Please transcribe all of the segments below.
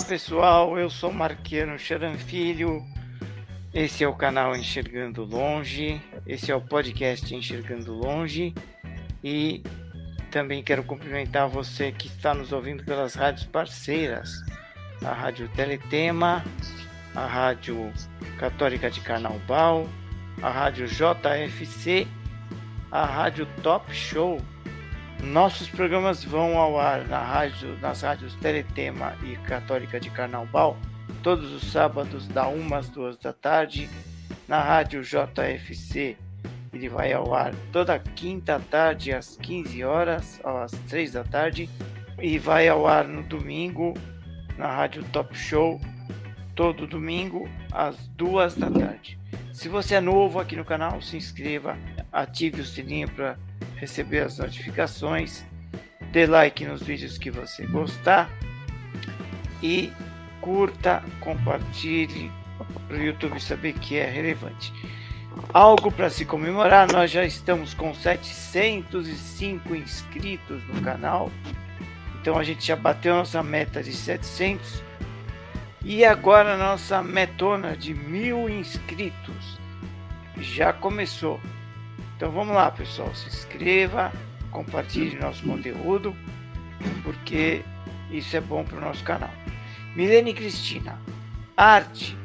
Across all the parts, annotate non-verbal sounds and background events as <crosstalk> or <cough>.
Olá pessoal, eu sou Marquiano Charan Filho, esse é o canal Enxergando Longe, esse é o podcast Enxergando Longe. E também quero cumprimentar você que está nos ouvindo pelas rádios parceiras, a Rádio Teletema, a Rádio Católica de Carnaubal, a Rádio JFC, a Rádio Top Show nossos programas vão ao ar na rádio, nas rádios Teletema e Católica de Carnaubal todos os sábados da 1 às 2 da tarde. Na rádio JFC ele vai ao ar toda quinta tarde às 15 horas, às 3 da tarde. E vai ao ar no domingo na rádio Top Show todo domingo às 2 da tarde. Se você é novo aqui no canal, se inscreva, ative o sininho para receber as notificações, dê like nos vídeos que você gostar e curta, compartilhe para o YouTube saber que é relevante. Algo para se comemorar, nós já estamos com 705 inscritos no canal. Então a gente já bateu nossa meta de 700 e agora nossa metona de mil inscritos já começou. Então vamos lá, pessoal. Se inscreva, compartilhe nosso conteúdo, porque isso é bom para o nosso canal. Milene Cristina, arte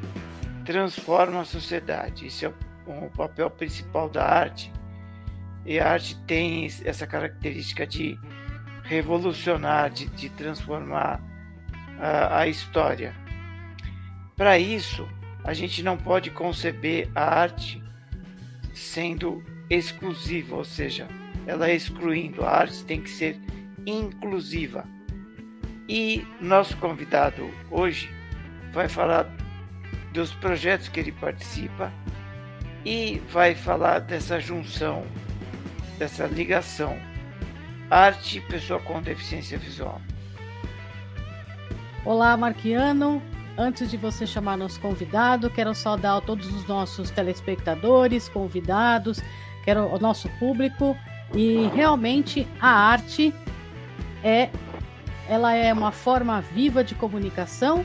transforma a sociedade. Esse é o papel principal da arte. E a arte tem essa característica de revolucionar, de, de transformar a, a história. Para isso, a gente não pode conceber a arte sendo exclusiva, ou seja, ela é excluindo. A arte tem que ser inclusiva. E nosso convidado hoje vai falar dos projetos que ele participa e vai falar dessa junção, dessa ligação arte e pessoa com deficiência visual. Olá, Marquiano. Antes de você chamar nosso convidado, quero saudar todos os nossos telespectadores, convidados, quero o nosso público. E realmente a arte é ela é uma forma viva de comunicação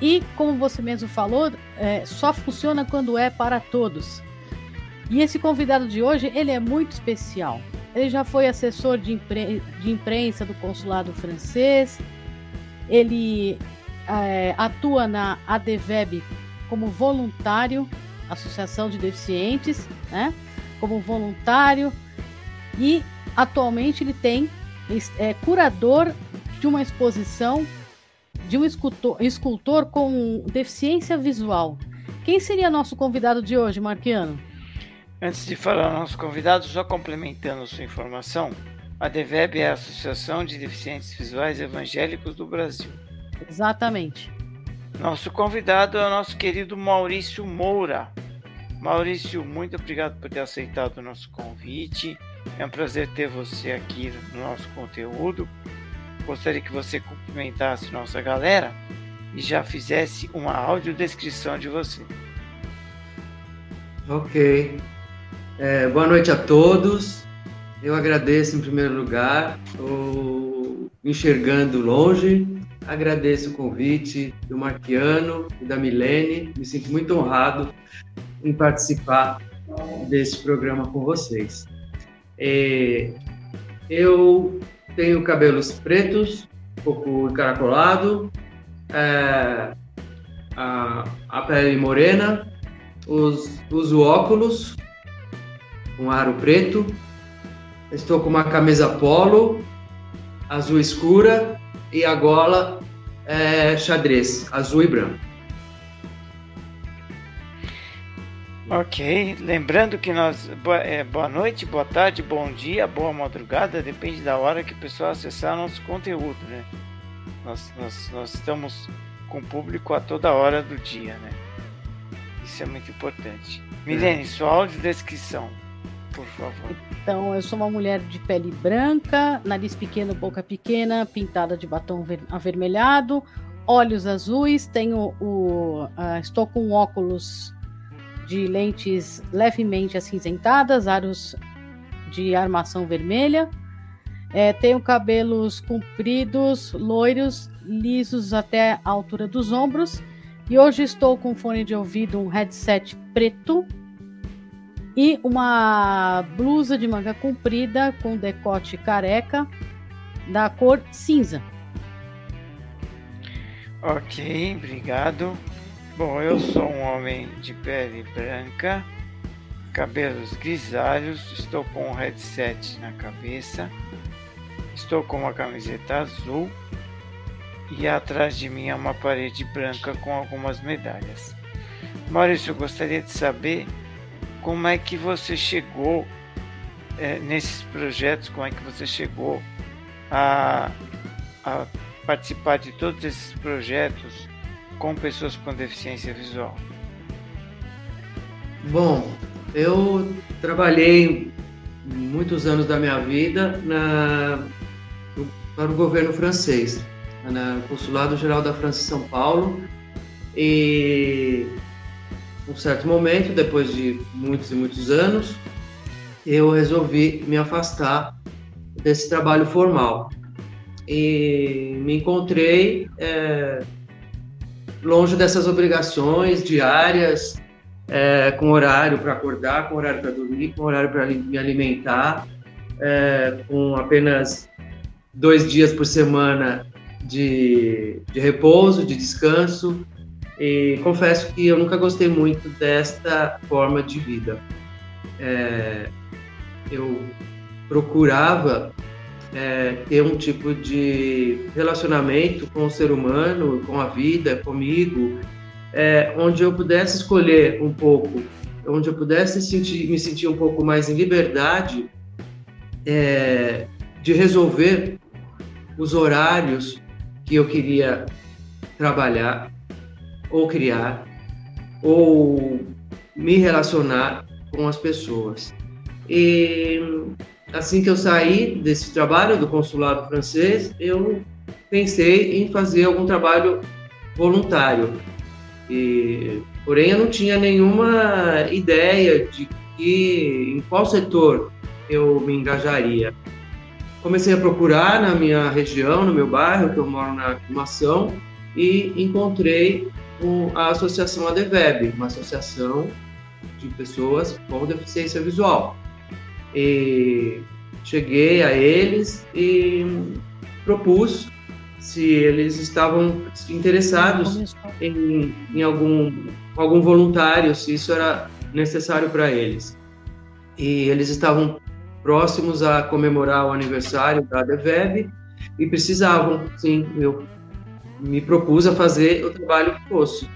e como você mesmo falou é, só funciona quando é para todos. E esse convidado de hoje ele é muito especial. Ele já foi assessor de, impre de imprensa do consulado francês. Ele é, atua na ADVEB como voluntário Associação de Deficientes né como voluntário e atualmente ele tem é curador de uma exposição de um escultor, escultor com deficiência visual. Quem seria nosso convidado de hoje, Marquiano? Antes de falar nosso convidado, só complementando sua informação, a DEVEB é a Associação de Deficientes Visuais Evangélicos do Brasil. Exatamente. Nosso convidado é o nosso querido Maurício Moura, Maurício, muito obrigado por ter aceitado o nosso convite. É um prazer ter você aqui no nosso conteúdo. Gostaria que você cumprimentasse nossa galera e já fizesse uma audiodescrição de você. Ok. É, boa noite a todos. Eu agradeço em primeiro lugar o Enxergando Longe. Agradeço o convite do Marquiano e da Milene. Me sinto muito honrado em participar desse programa com vocês. É, eu tenho cabelos pretos, um pouco encaracolado, é, a, a, pele morena, os, uso óculos, um aro preto, estou com uma camisa polo, azul escura, e a gola é xadrez, azul e branco. Ok, lembrando que nós. Boa, é, boa noite, boa tarde, bom dia, boa madrugada, depende da hora que o pessoal acessar nosso conteúdo, né? Nós, nós, nós estamos com o público a toda hora do dia, né? Isso é muito importante. É. Milene, sua audiodescrição por favor. Então, eu sou uma mulher de pele branca, nariz pequeno, boca pequena, pintada de batom avermelhado, olhos azuis, tenho o. Uh, estou com óculos de lentes levemente acinzentadas, aros de armação vermelha. É, tenho cabelos compridos, loiros, lisos até a altura dos ombros. E hoje estou com fone de ouvido, um headset preto e uma blusa de manga comprida com decote careca da cor cinza. Ok, obrigado. Bom, eu sou um homem de pele branca, cabelos grisalhos, estou com um headset na cabeça, estou com uma camiseta azul e atrás de mim é uma parede branca com algumas medalhas. Maurício, eu gostaria de saber como é que você chegou é, nesses projetos, como é que você chegou a, a participar de todos esses projetos com pessoas com deficiência visual? Bom, eu trabalhei muitos anos da minha vida na, no, para o governo francês, no Consulado Geral da França em São Paulo, e um certo momento, depois de muitos e muitos anos, eu resolvi me afastar desse trabalho formal e me encontrei é, longe dessas obrigações diárias, é, com horário para acordar, com horário para dormir, com horário para me alimentar, é, com apenas dois dias por semana de, de repouso, de descanso. E confesso que eu nunca gostei muito desta forma de vida. É, eu procurava é, ter um tipo de relacionamento com o ser humano, com a vida, comigo, é, onde eu pudesse escolher um pouco, onde eu pudesse sentir, me sentir um pouco mais em liberdade é, de resolver os horários que eu queria trabalhar ou criar ou me relacionar com as pessoas. E assim que eu saí desse trabalho do consulado francês, eu pensei em fazer algum trabalho voluntário. E, porém, eu não tinha nenhuma ideia de que, em qual setor eu me engajaria. Comecei a procurar na minha região, no meu bairro, que eu moro na aclimação, e encontrei a associação ADVEB, uma associação de pessoas com deficiência visual. E cheguei a eles e propus se eles estavam interessados em, em algum, algum voluntário, se isso era necessário para eles. E eles estavam próximos a comemorar o aniversário da ADVEB e precisavam, sim, eu me propus a fazer o trabalho que fosse.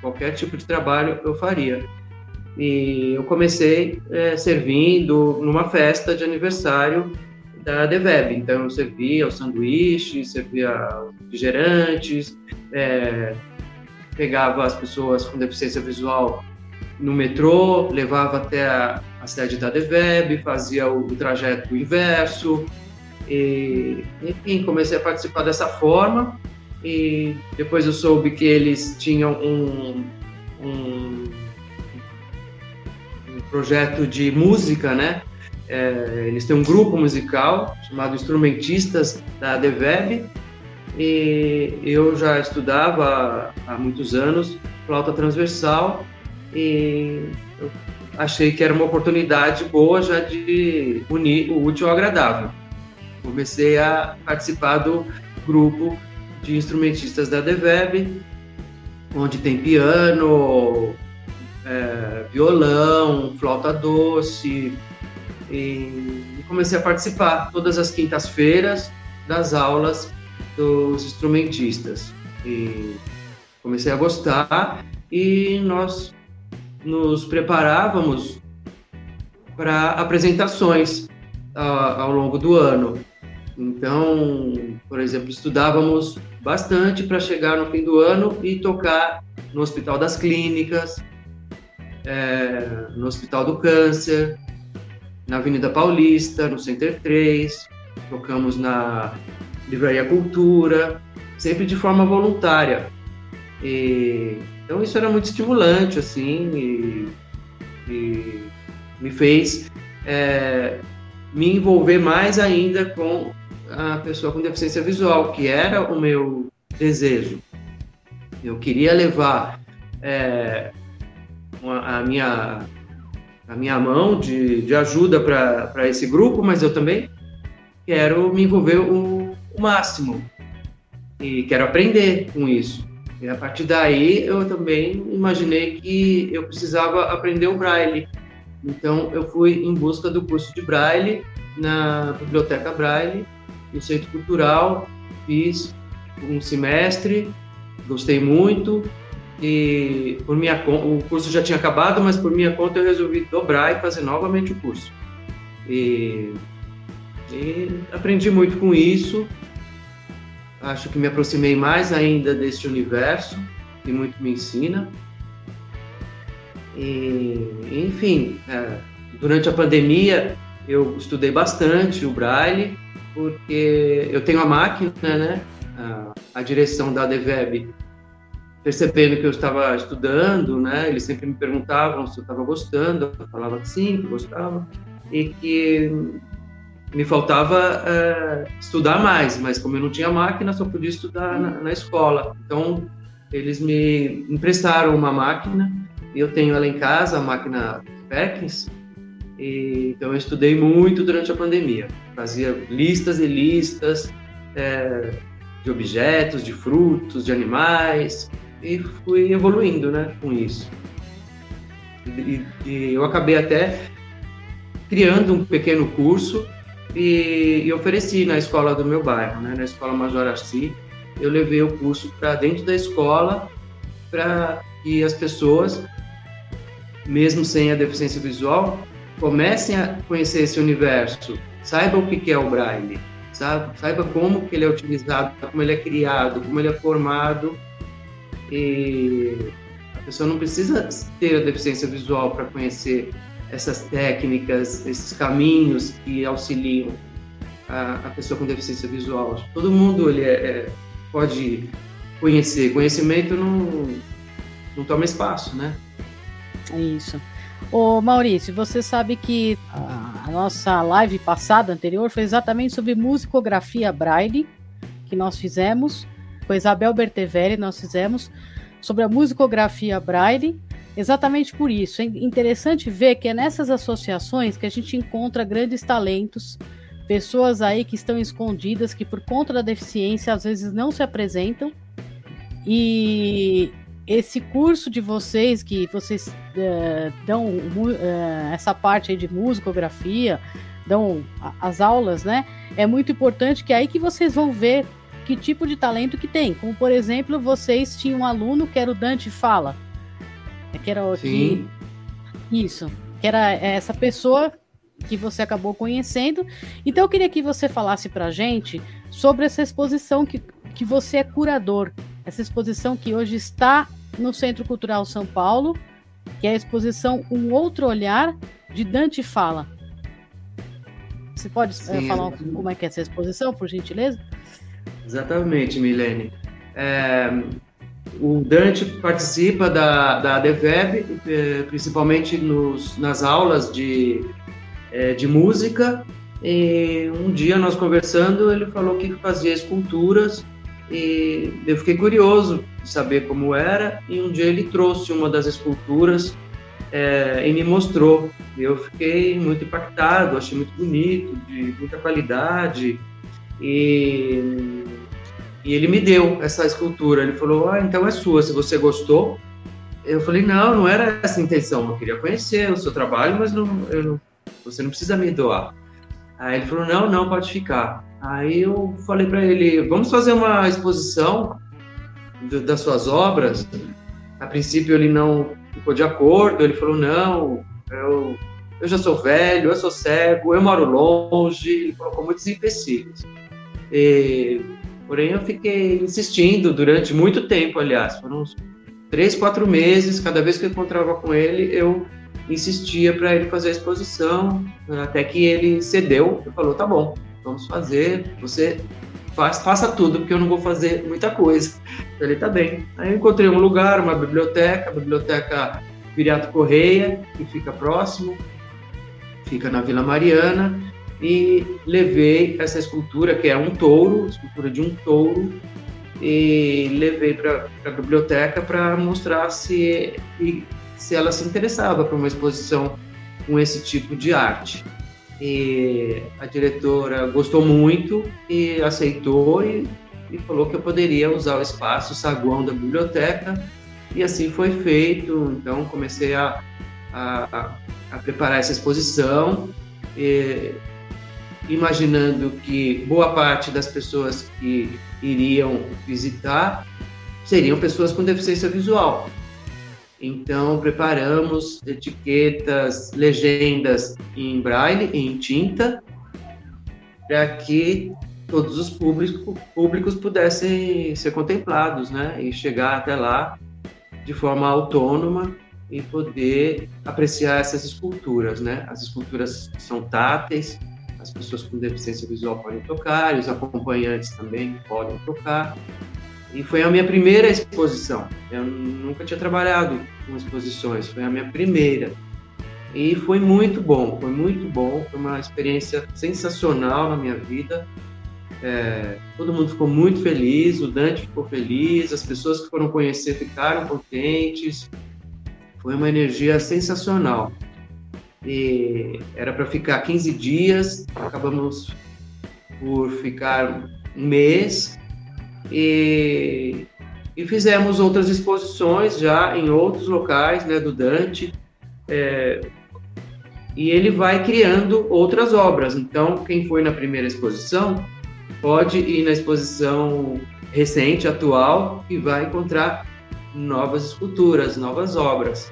Qualquer tipo de trabalho eu faria. E eu comecei é, servindo numa festa de aniversário da Deveb. Então, eu servia os sanduíches, servia refrigerantes, é, pegava as pessoas com deficiência visual no metrô, levava até a, a sede da Deveb, fazia o, o, trajeto inverso. E, enfim, comecei a participar dessa forma. E depois eu soube que eles tinham um, um projeto de música, né? É, eles têm um grupo musical chamado Instrumentistas da Deveb e eu já estudava há muitos anos flauta transversal e eu achei que era uma oportunidade boa já de unir o útil ao agradável. Comecei a participar do grupo de instrumentistas da Deveb, onde tem piano, é, violão, flauta doce, e comecei a participar todas as quintas-feiras das aulas dos instrumentistas. E comecei a gostar e nós nos preparávamos para apresentações ao longo do ano. Então, por exemplo, estudávamos bastante para chegar no fim do ano e tocar no Hospital das Clínicas, é, no Hospital do Câncer, na Avenida Paulista, no Center 3, tocamos na Livraria Cultura, sempre de forma voluntária. E, então isso era muito estimulante, assim, e, e me fez é, me envolver mais ainda com a pessoa com deficiência visual, que era o meu desejo. Eu queria levar é, a, minha, a minha mão de, de ajuda para esse grupo, mas eu também quero me envolver o, o máximo e quero aprender com isso. E a partir daí eu também imaginei que eu precisava aprender o braille. Então eu fui em busca do curso de braille na Biblioteca Braille, no Centro Cultural, fiz um semestre, gostei muito e por minha o curso já tinha acabado, mas por minha conta eu resolvi dobrar e fazer novamente o curso. E, e aprendi muito com isso. Acho que me aproximei mais ainda deste universo que muito me ensina. E, enfim, é, durante a pandemia eu estudei bastante o Braille, porque eu tenho a máquina, né? A, a direção da DVEB, percebendo que eu estava estudando, né? Eles sempre me perguntavam se eu estava gostando, eu falava que sim, que gostava, e que me faltava é, estudar mais, mas como eu não tinha máquina, só podia estudar na, na escola. Então, eles me emprestaram uma máquina, e eu tenho ela em casa, a máquina Perkins, e, então eu estudei muito durante a pandemia. Fazia listas e listas é, de objetos, de frutos, de animais e fui evoluindo, né, com isso. E, e eu acabei até criando um pequeno curso e, e, ofereci na escola do meu bairro, né, na escola Major Arci. Eu levei o curso para dentro da escola para que as pessoas, mesmo sem a deficiência visual, comecem a conhecer esse universo, saibam o que é o Braille, sabe? saiba como que ele é utilizado, como ele é criado, como ele é formado. E a pessoa não precisa ter a deficiência visual para conhecer essas técnicas, esses caminhos que auxiliam a, a pessoa com deficiência visual. Todo mundo ele é, é, pode conhecer. Conhecimento não, não toma espaço, né? É isso. Ô Maurício, você sabe que a nossa live passada, anterior, foi exatamente sobre musicografia Braille, que nós fizemos, com a Isabel Bertevelli, nós fizemos, sobre a musicografia Braille, exatamente por isso. É interessante ver que é nessas associações que a gente encontra grandes talentos, pessoas aí que estão escondidas, que por conta da deficiência às vezes não se apresentam, e esse curso de vocês, que vocês uh, dão uh, essa parte aí de musicografia, dão as aulas, né? É muito importante que é aí que vocês vão ver que tipo de talento que tem. Como, por exemplo, vocês tinham um aluno que era o Dante Fala. Que era o que, Isso. Que era essa pessoa que você acabou conhecendo. Então eu queria que você falasse pra gente sobre essa exposição que, que você é curador essa exposição que hoje está no Centro Cultural São Paulo, que é a exposição Um Outro Olhar de Dante Fala. Você pode eh, Sim, falar como é que é essa exposição, por gentileza? Exatamente, Milene. É, o Dante participa da, da ADVEB, eh, principalmente nos, nas aulas de, é, de música. E um dia nós conversando, ele falou que fazia esculturas e eu fiquei curioso de saber como era e um dia ele trouxe uma das esculturas é, e me mostrou. Eu fiquei muito impactado, achei muito bonito, de muita qualidade e, e ele me deu essa escultura. Ele falou: ah, então é sua, se você gostou. Eu falei: não, não era essa a intenção. Eu queria conhecer o seu trabalho, mas não, não, você não precisa me doar. Aí ele falou: não, não, pode ficar. Aí eu falei para ele: vamos fazer uma exposição das suas obras. A princípio ele não ficou de acordo, ele falou, não, eu, eu já sou velho, eu sou cego, eu moro longe, ele colocou muitos empecilhos. E, porém, eu fiquei insistindo durante muito tempo, aliás, foram uns três, quatro meses, cada vez que eu encontrava com ele, eu insistia para ele fazer a exposição, até que ele cedeu e falou: tá bom, vamos fazer, você faz, faça tudo, porque eu não vou fazer muita coisa. Ele tá bem. Aí eu encontrei um lugar, uma biblioteca, a biblioteca Viriato Correia, que fica próximo, fica na Vila Mariana, e levei essa escultura, que é um touro, escultura de um touro, e levei para a biblioteca para mostrar se, se ela se interessava por uma exposição com esse tipo de arte. E a diretora gostou muito e aceitou e, e falou que eu poderia usar o espaço, o saguão da biblioteca, e assim foi feito. Então comecei a, a, a preparar essa exposição, e, imaginando que boa parte das pessoas que iriam visitar seriam pessoas com deficiência visual. Então, preparamos etiquetas, legendas em braille, em tinta, para que todos os públicos, públicos pudessem ser contemplados, né? E chegar até lá de forma autônoma e poder apreciar essas esculturas, né? As esculturas são táteis, as pessoas com deficiência visual podem tocar, os acompanhantes também podem tocar. E foi a minha primeira exposição. Eu nunca tinha trabalhado com exposições, foi a minha primeira. E foi muito bom, foi muito bom, foi uma experiência sensacional na minha vida. É, todo mundo ficou muito feliz, o Dante ficou feliz, as pessoas que foram conhecer ficaram contentes. Foi uma energia sensacional. E era para ficar 15 dias, acabamos por ficar um mês e, e fizemos outras exposições já em outros locais né, do Dante. É, e ele vai criando outras obras. Então, quem foi na primeira exposição pode ir na exposição recente, atual, e vai encontrar novas esculturas, novas obras.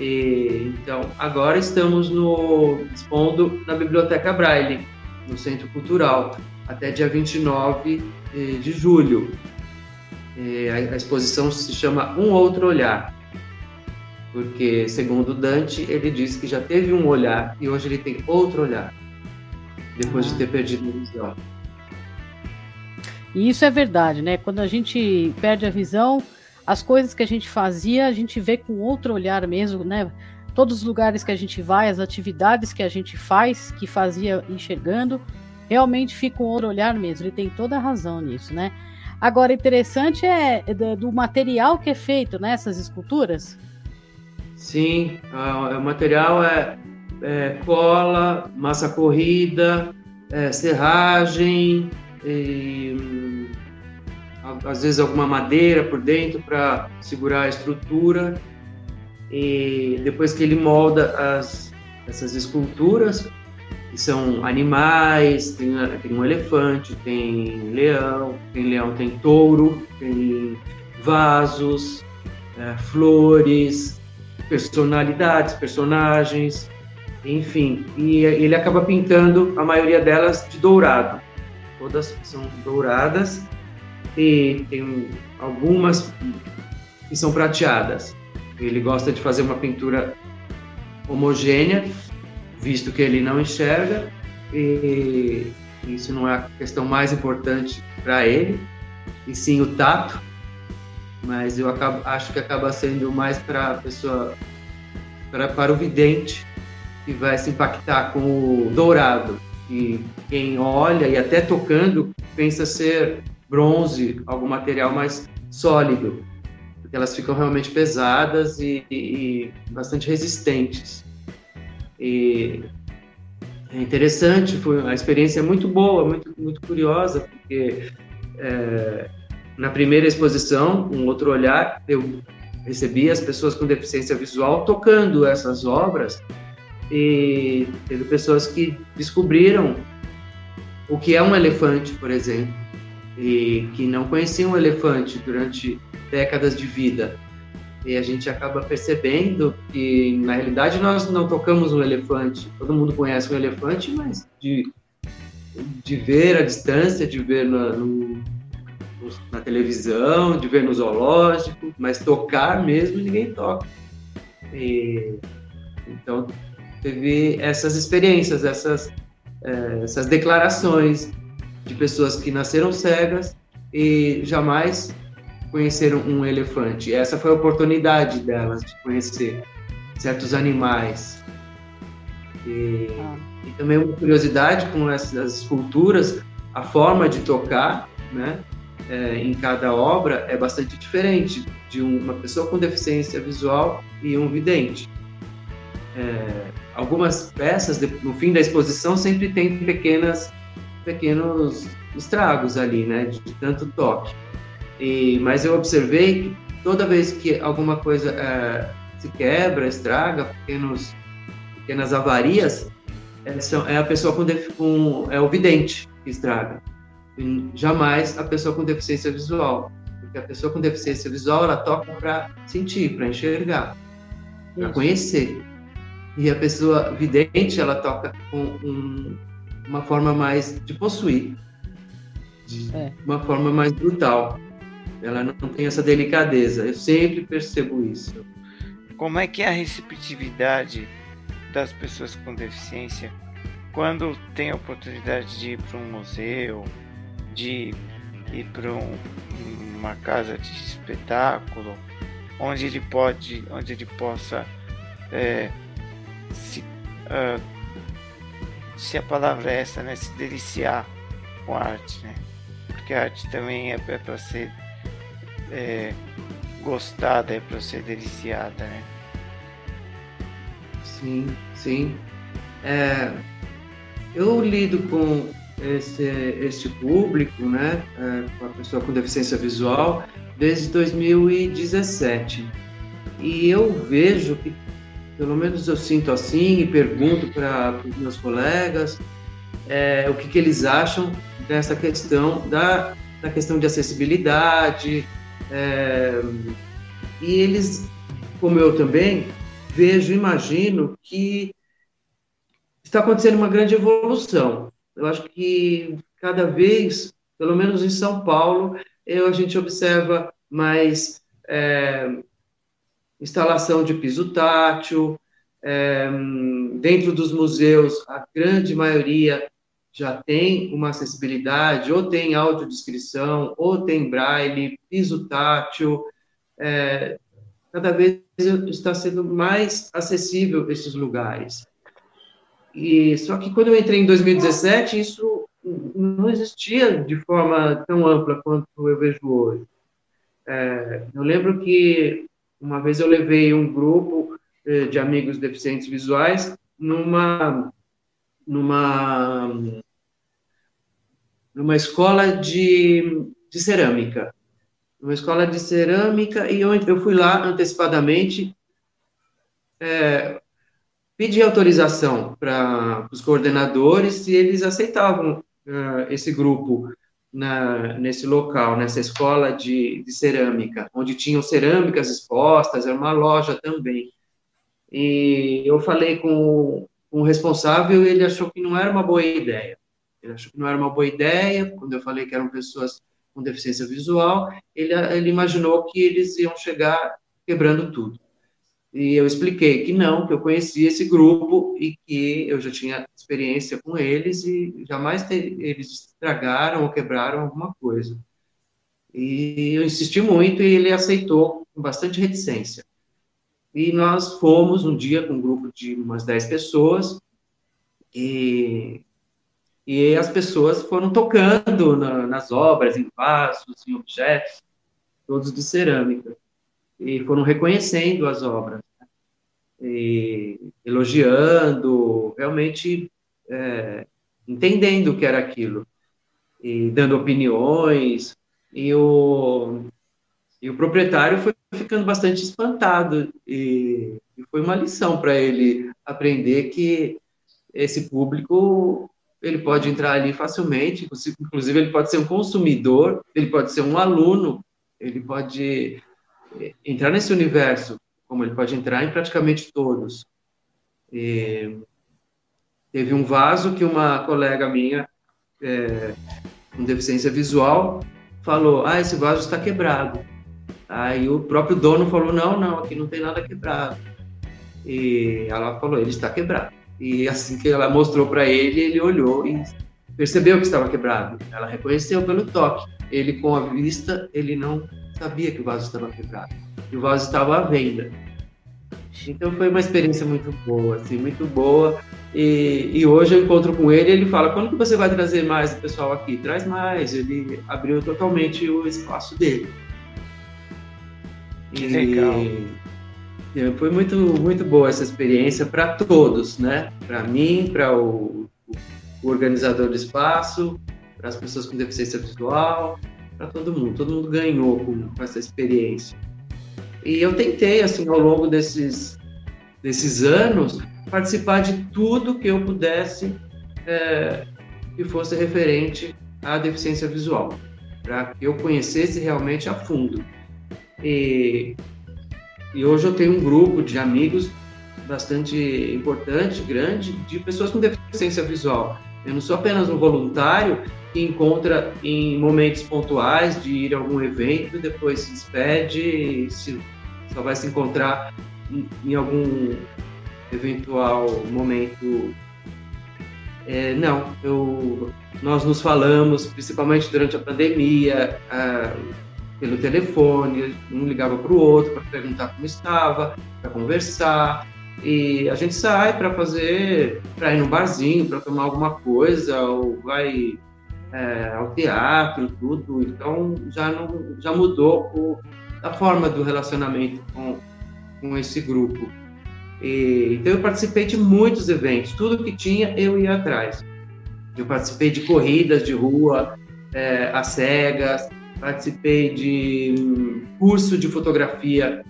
E, então, agora estamos no, expondo na Biblioteca Braille, no Centro Cultural, até dia 29 eh, de julho. A exposição se chama Um Outro Olhar, porque, segundo Dante, ele disse que já teve um olhar e hoje ele tem outro olhar, depois de ter perdido a visão. E isso é verdade, né? Quando a gente perde a visão, as coisas que a gente fazia, a gente vê com outro olhar mesmo, né? Todos os lugares que a gente vai, as atividades que a gente faz, que fazia enxergando, realmente fica com outro olhar mesmo. Ele tem toda a razão nisso, né? Agora, interessante é, é do material que é feito nessas né, esculturas. Sim, o material é, é cola, massa corrida, é, serragem, e, às vezes alguma madeira por dentro para segurar a estrutura. E depois que ele molda as, essas esculturas, que são animais, tem, tem um elefante, tem leão, tem leão, tem touro, tem vasos, é, flores, personalidades, personagens, enfim. E ele acaba pintando a maioria delas de dourado. Todas são douradas e tem algumas que são prateadas. Ele gosta de fazer uma pintura homogênea, visto que ele não enxerga, e isso não é a questão mais importante para ele, e sim o tato, mas eu acabo, acho que acaba sendo mais para a pessoa, pra, para o vidente, que vai se impactar com o dourado, e quem olha e até tocando pensa ser bronze, algum material mais sólido, porque elas ficam realmente pesadas e, e, e bastante resistentes. E é interessante, foi a experiência muito boa, muito muito curiosa, porque é, na primeira exposição, um outro olhar, eu recebi as pessoas com deficiência visual tocando essas obras e teve pessoas que descobriram o que é um elefante, por exemplo, e que não conheciam o elefante durante décadas de vida. E a gente acaba percebendo que, na realidade, nós não tocamos um elefante. Todo mundo conhece um elefante, mas de, de ver a distância, de ver na, no, na televisão, de ver no zoológico, mas tocar mesmo ninguém toca. E, então, teve essas experiências, essas, é, essas declarações de pessoas que nasceram cegas e jamais conheceram um elefante. Essa foi a oportunidade delas de conhecer certos animais. E, ah. e também uma curiosidade com essas esculturas, a forma de tocar, né, é, em cada obra é bastante diferente de uma pessoa com deficiência visual e um vidente. É, algumas peças no fim da exposição sempre tem pequenas pequenos estragos ali, né, de tanto toque. E, mas eu observei que toda vez que alguma coisa é, se quebra, estraga, pequenos, pequenas avarias, é, são, é a pessoa com, com, é o vidente que estraga. E jamais a pessoa com deficiência visual, porque a pessoa com deficiência visual ela toca para sentir, para enxergar, para conhecer. E a pessoa vidente ela toca com um, uma forma mais de possuir, de é. uma forma mais brutal. Ela não tem essa delicadeza. Eu sempre percebo isso. Como é que é a receptividade das pessoas com deficiência quando tem a oportunidade de ir para um museu, de ir para um, uma casa de espetáculo, onde ele pode, onde ele possa é, se, uh, se a palavra é essa, né, se deliciar com a arte, né? Porque a arte também é, é para ser é, gostada, é para ser deliciada, né? Sim, sim. É, eu lido com esse, este público, né, é, com a pessoa com deficiência visual, desde 2017. E eu vejo que, pelo menos eu sinto assim, e pergunto para os meus colegas é, o que, que eles acham dessa questão da, da questão de acessibilidade, é, e eles, como eu também, vejo, imagino que está acontecendo uma grande evolução. Eu acho que cada vez, pelo menos em São Paulo, eu, a gente observa mais é, instalação de piso tátil, é, dentro dos museus, a grande maioria já tem uma acessibilidade, ou tem audiodescrição, ou tem braille, piso tátil, é, cada vez está sendo mais acessível esses lugares. E só que quando eu entrei em 2017, isso não existia de forma tão ampla quanto eu vejo hoje. É, eu lembro que uma vez eu levei um grupo é, de amigos deficientes visuais numa numa numa escola de, de cerâmica. Uma escola de cerâmica, e eu, eu fui lá antecipadamente, é, pedi autorização para os coordenadores se eles aceitavam uh, esse grupo na, nesse local, nessa escola de, de, cerâmica, onde tinham cerâmicas expostas, era uma loja também. E eu falei com, com o responsável ele achou que não era uma boa ideia. Ele achou que não era uma boa ideia, quando eu falei que eram pessoas com deficiência visual, ele, ele imaginou que eles iam chegar quebrando tudo. E eu expliquei que não, que eu conhecia esse grupo e que eu já tinha experiência com eles e jamais eles estragaram ou quebraram alguma coisa. E eu insisti muito e ele aceitou com bastante reticência. E nós fomos um dia com um grupo de umas 10 pessoas e e as pessoas foram tocando na, nas obras, em vasos, em objetos, todos de cerâmica, e foram reconhecendo as obras, né? e elogiando, realmente é, entendendo o que era aquilo, e dando opiniões, e o, e o proprietário foi ficando bastante espantado, e, e foi uma lição para ele aprender que esse público ele pode entrar ali facilmente, inclusive ele pode ser um consumidor, ele pode ser um aluno, ele pode entrar nesse universo, como ele pode entrar em praticamente todos. E teve um vaso que uma colega minha, é, com deficiência visual, falou: Ah, esse vaso está quebrado. Aí o próprio dono falou: Não, não, aqui não tem nada quebrado. E ela falou: Ele está quebrado. E assim que ela mostrou para ele, ele olhou e percebeu que estava quebrado. Ela reconheceu pelo toque. Ele, com a vista, ele não sabia que o vaso estava quebrado. E o vaso estava à venda. Então foi uma experiência muito boa, assim, muito boa. E, e, hoje eu encontro com ele, ele fala: quando que você vai trazer mais o pessoal aqui? Traz mais. Ele abriu totalmente o espaço dele. Que e, legal. Foi muito, muito boa essa experiência para todos, né? Para mim, para o, o, organizador do espaço, para as pessoas com deficiência visual, para todo mundo. Todo mundo ganhou com, com, essa experiência. E eu tentei, assim, ao longo desses, desses anos, participar de tudo que eu pudesse é, que fosse referente à deficiência visual, para que eu conhecesse realmente a fundo. E e hoje eu tenho um grupo de amigos bastante importante, grande, de pessoas com deficiência visual. Eu não sou apenas um voluntário que encontra em momentos pontuais de ir a algum evento, depois se despede e se, só vai se encontrar em, em algum eventual momento. É, não, eu, nós nos falamos, principalmente durante a pandemia. Ah, pelo telefone, um ligava para o outro para perguntar como estava, para conversar. E a gente sai para fazer, para ir no barzinho, para tomar alguma coisa, ou vai é, ao teatro, tudo. Então já não, já mudou o, a forma do relacionamento com, com esse grupo. E, então eu participei de muitos eventos, tudo que tinha eu ia atrás. Eu participei de corridas de rua, é, às cegas, participei de um curso de fotografia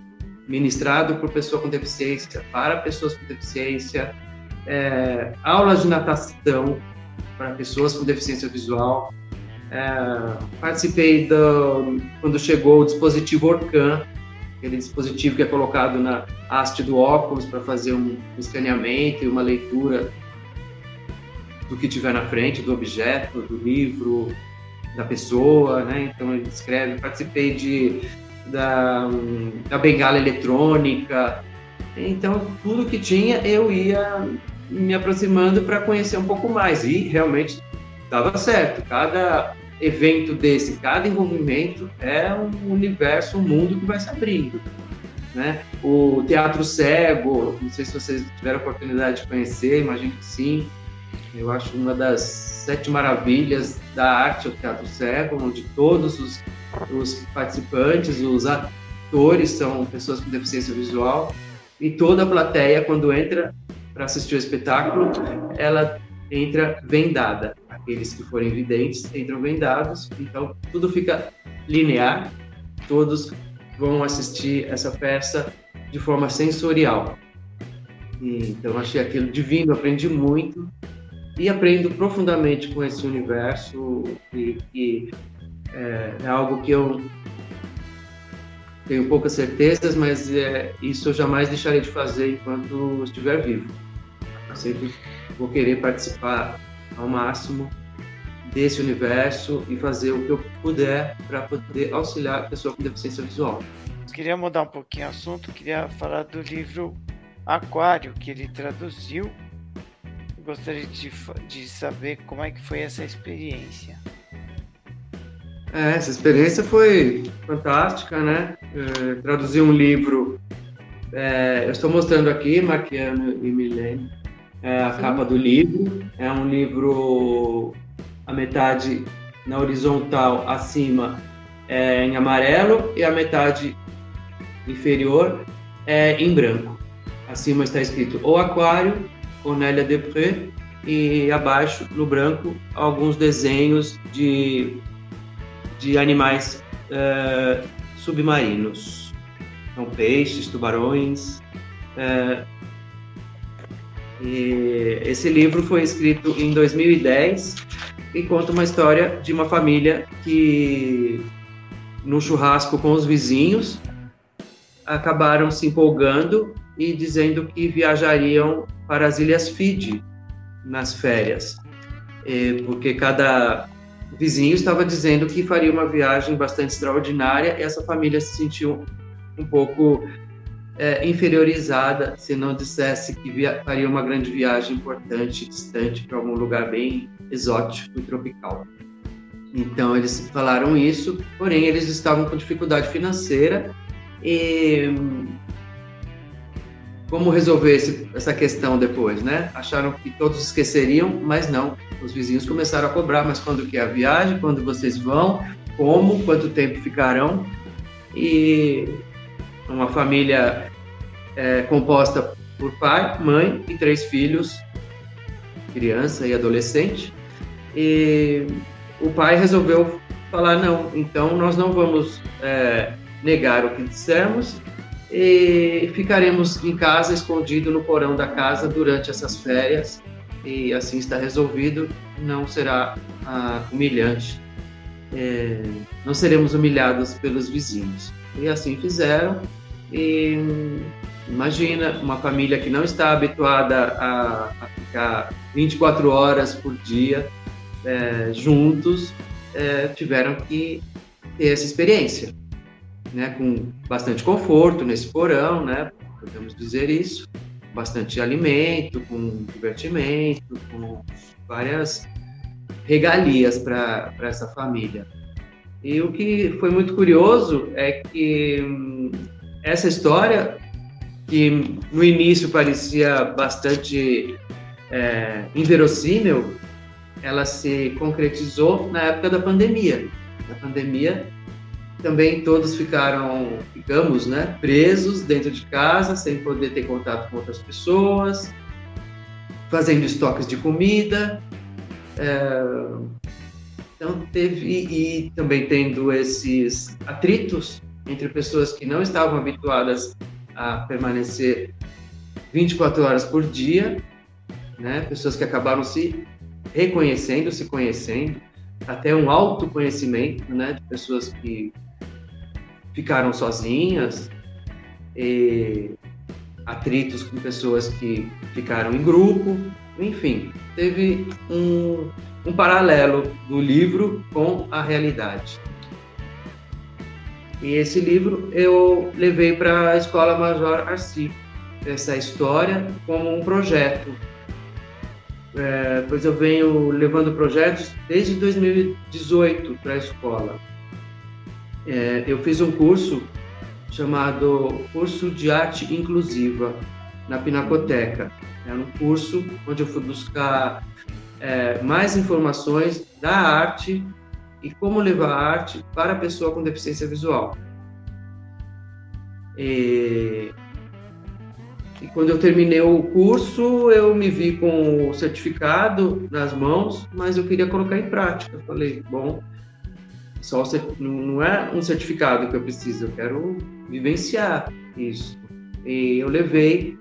ministrado por pessoa com deficiência para pessoas com deficiência, é, aulas de natação para pessoas com deficiência visual. É, participei do, quando chegou o dispositivo Orcan, aquele dispositivo que é colocado na haste do óculos para fazer um escaneamento e uma leitura do que tiver na frente, do objeto, do livro, da pessoa, né? Então ele escreve, participei de da, da bengala eletrônica. Então tudo que tinha eu ia me aproximando para conhecer um pouco mais e realmente dava certo. Cada evento desse, cada envolvimento é um universo, um mundo que vai se abrindo. Né? O Teatro Cego, não sei se vocês tiveram oportunidade de conhecer, imagino que sim. Eu acho uma das sete maravilhas da arte, o Teatro Cego, onde todos os, os participantes, os atores são pessoas com deficiência visual e toda a plateia, quando entra para assistir o espetáculo, ela entra vendada. Aqueles que forem videntes entram vendados, então tudo fica linear, todos vão assistir essa peça de forma sensorial. E, então achei aquilo divino, aprendi muito e aprendo profundamente com esse universo e, e é, é, algo que eu tenho poucas certezas, mas é, isso eu jamais deixarei de fazer enquanto estiver vivo. Eu sempre vou querer participar ao máximo desse universo e fazer o que eu puder para poder auxiliar a pessoa com deficiência visual. Queria mudar um pouquinho o assunto, queria falar do livro Aquário, que ele traduziu gostaria de, de saber como é que foi essa experiência. É, essa experiência foi fantástica, né? É, traduzir um livro. É, eu estou mostrando aqui, Marquiano e Milene, é a Sim. capa do livro. É um livro, a metade na horizontal acima é em amarelo e a metade inferior é em branco. Acima está escrito O Aquário Cornélia Depré, e abaixo, no branco, alguns desenhos de, de animais uh, submarinos. São peixes, tubarões. Uh, e esse livro foi escrito em 2010 e conta uma história de uma família que, no churrasco com os vizinhos, acabaram se empolgando e dizendo que viajariam para as Ilhas Fiji nas férias, porque cada vizinho estava dizendo que faria uma viagem bastante extraordinária e essa família se sentiu um pouco é, inferiorizada se não dissesse que via, faria uma grande viagem importante, distante, para algum lugar bem exótico e tropical. Então eles falaram isso, porém eles estavam com dificuldade financeira e como resolver esse, essa questão depois, né? Acharam que todos esqueceriam, mas não. Os vizinhos começaram a cobrar, mas quando que é a viagem? Quando vocês vão? Como? Quanto tempo ficarão? E uma família é, composta por pai, mãe e três filhos, criança e adolescente. E o pai resolveu falar: não, então nós não vamos é, negar o que dissemos e ficaremos em casa, escondido no porão da casa durante essas férias. E assim está resolvido, não será ah, humilhante, é, não seremos humilhados pelos vizinhos. E assim fizeram, e imagina uma família que não está habituada a, a ficar 24 horas por dia é, juntos, é, tiveram que ter essa experiência, né, com bastante conforto nesse porão, né, podemos dizer isso, bastante alimento, com divertimento, com várias regalias para essa família. E o que foi muito curioso é que hum, essa história, que no início parecia bastante é, inverossímil, ela se concretizou na época da pandemia. Na pandemia, também todos ficaram, ficamos, né, presos dentro de casa, sem poder ter contato com outras pessoas, fazendo estoques de comida. É, então teve e, também tendo esses atritos entre pessoas que não estavam habituadas a permanecer 24 horas por dia, né? pessoas que acabaram se reconhecendo, se conhecendo, até um autoconhecimento né? de pessoas que ficaram sozinhas, atritos com pessoas que ficaram em grupo, enfim, teve um, um paralelo do livro com a realidade. E esse livro eu levei para a Escola Major Arci, essa história como um projeto. É, pois eu venho levando projetos desde 2018 para a escola. É, eu fiz um curso chamado Curso de Arte Inclusiva na Pinacoteca. Era um curso onde eu fui buscar é, mais informações da arte e como levar a arte para a pessoa com deficiência visual. E, e quando eu terminei o curso, eu me vi com o certificado nas mãos, mas eu queria colocar em prática. Falei, bom, só não é um certificado que eu preciso, eu quero vivenciar isso. E eu levei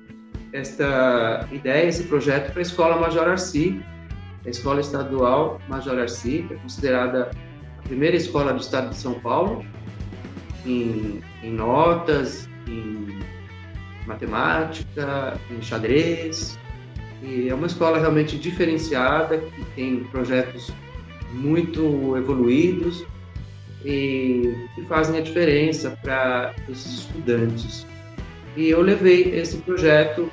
esta ideia, esse projeto para a Escola Major Arci, a Escola Estadual Major Arci, que é considerada a primeira escola do estado de São Paulo, em, em notas, em matemática, em xadrez. E é uma escola realmente diferenciada, que tem projetos muito evoluídos e que fazem a diferença para esses estudantes. E eu levei esse projeto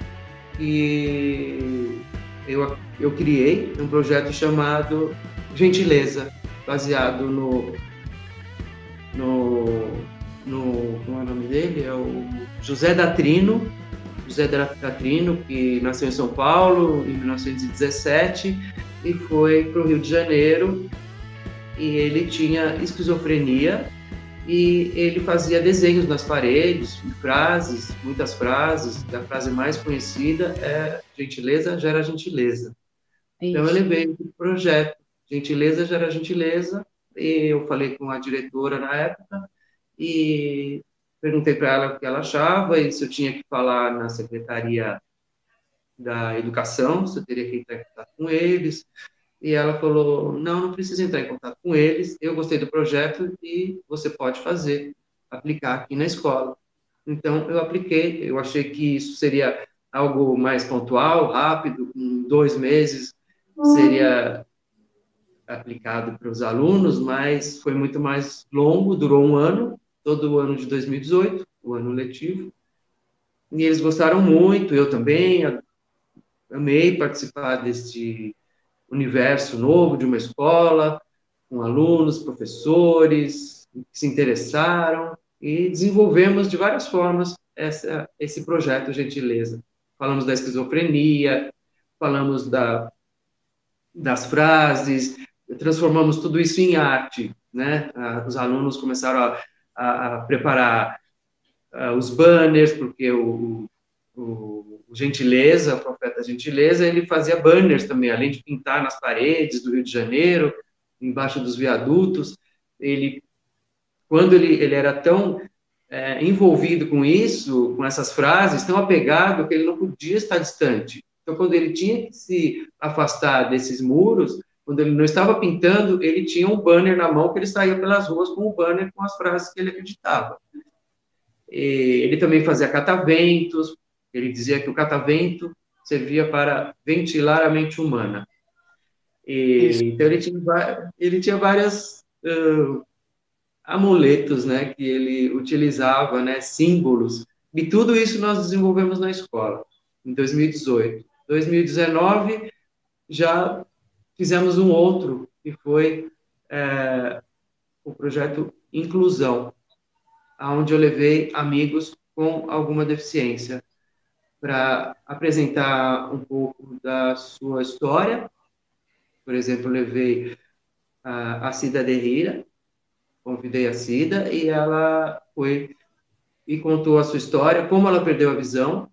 e eu, eu criei um projeto chamado Gentileza, baseado no, no, no como é o nome dele? É o José Datrino, José Datrino, que nasceu em São Paulo em 1917 e foi para o Rio de Janeiro e ele tinha esquizofrenia e ele fazia desenhos nas paredes, frases, muitas frases. A frase mais conhecida é gentileza gera gentileza. Isso. Então eu levei o projeto gentileza gera gentileza e eu falei com a diretora na época e perguntei para ela o que ela achava e se eu tinha que falar na secretaria da educação, se eu teria que entrar com eles. E ela falou: não, não precisa entrar em contato com eles. Eu gostei do projeto e você pode fazer, aplicar aqui na escola. Então, eu apliquei, eu achei que isso seria algo mais pontual, rápido, em dois meses seria aplicado para os alunos, mas foi muito mais longo, durou um ano, todo o ano de 2018, o ano letivo, e eles gostaram muito, eu também, amei participar deste universo novo de uma escola, com alunos, professores, que se interessaram, e desenvolvemos de várias formas essa, esse projeto Gentileza. Falamos da esquizofrenia, falamos da, das frases, transformamos tudo isso em arte, né? Os alunos começaram a, a, preparar os banners, porque o, o, Gentileza, o profeta Gentileza, ele fazia banners também, além de pintar nas paredes do Rio de Janeiro, embaixo dos viadutos, ele quando ele, ele era tão é, envolvido com isso, com essas frases, tão apegado que ele não podia estar distante. Então, quando ele tinha que se afastar desses muros, quando ele não estava pintando, ele tinha um banner na mão que ele saía pelas ruas com o banner com as frases que ele acreditava. E ele também fazia cataventos, ele dizia que o catavento servia para ventilar a mente humana. E, então ele tinha, ele tinha várias uh, amuletos, né, que ele utilizava, né, símbolos, e tudo isso nós desenvolvemos na escola, em 2018. 2019, já fizemos um outro, que foi é, o projeto Inclusão, onde eu levei amigos com alguma deficiência para apresentar um pouco da sua história. Por exemplo, levei a, a Cida Derrira, convidei a Cida e ela foi e contou a sua história, como ela perdeu a visão,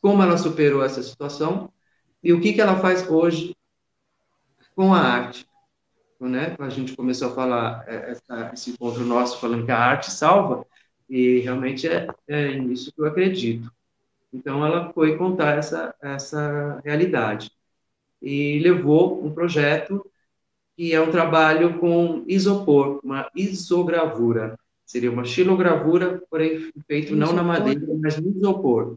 como ela superou essa situação e o que, que ela faz hoje com a arte. Né? A gente começou a falar é, essa, esse encontro nosso falando que a arte salva e realmente é, é nisso que eu acredito. Então ela foi contar essa essa realidade e levou um projeto que é um trabalho com isopor, uma isogravura. Seria uma xilogravura, porém feito isopor. não na madeira, mas no isopor.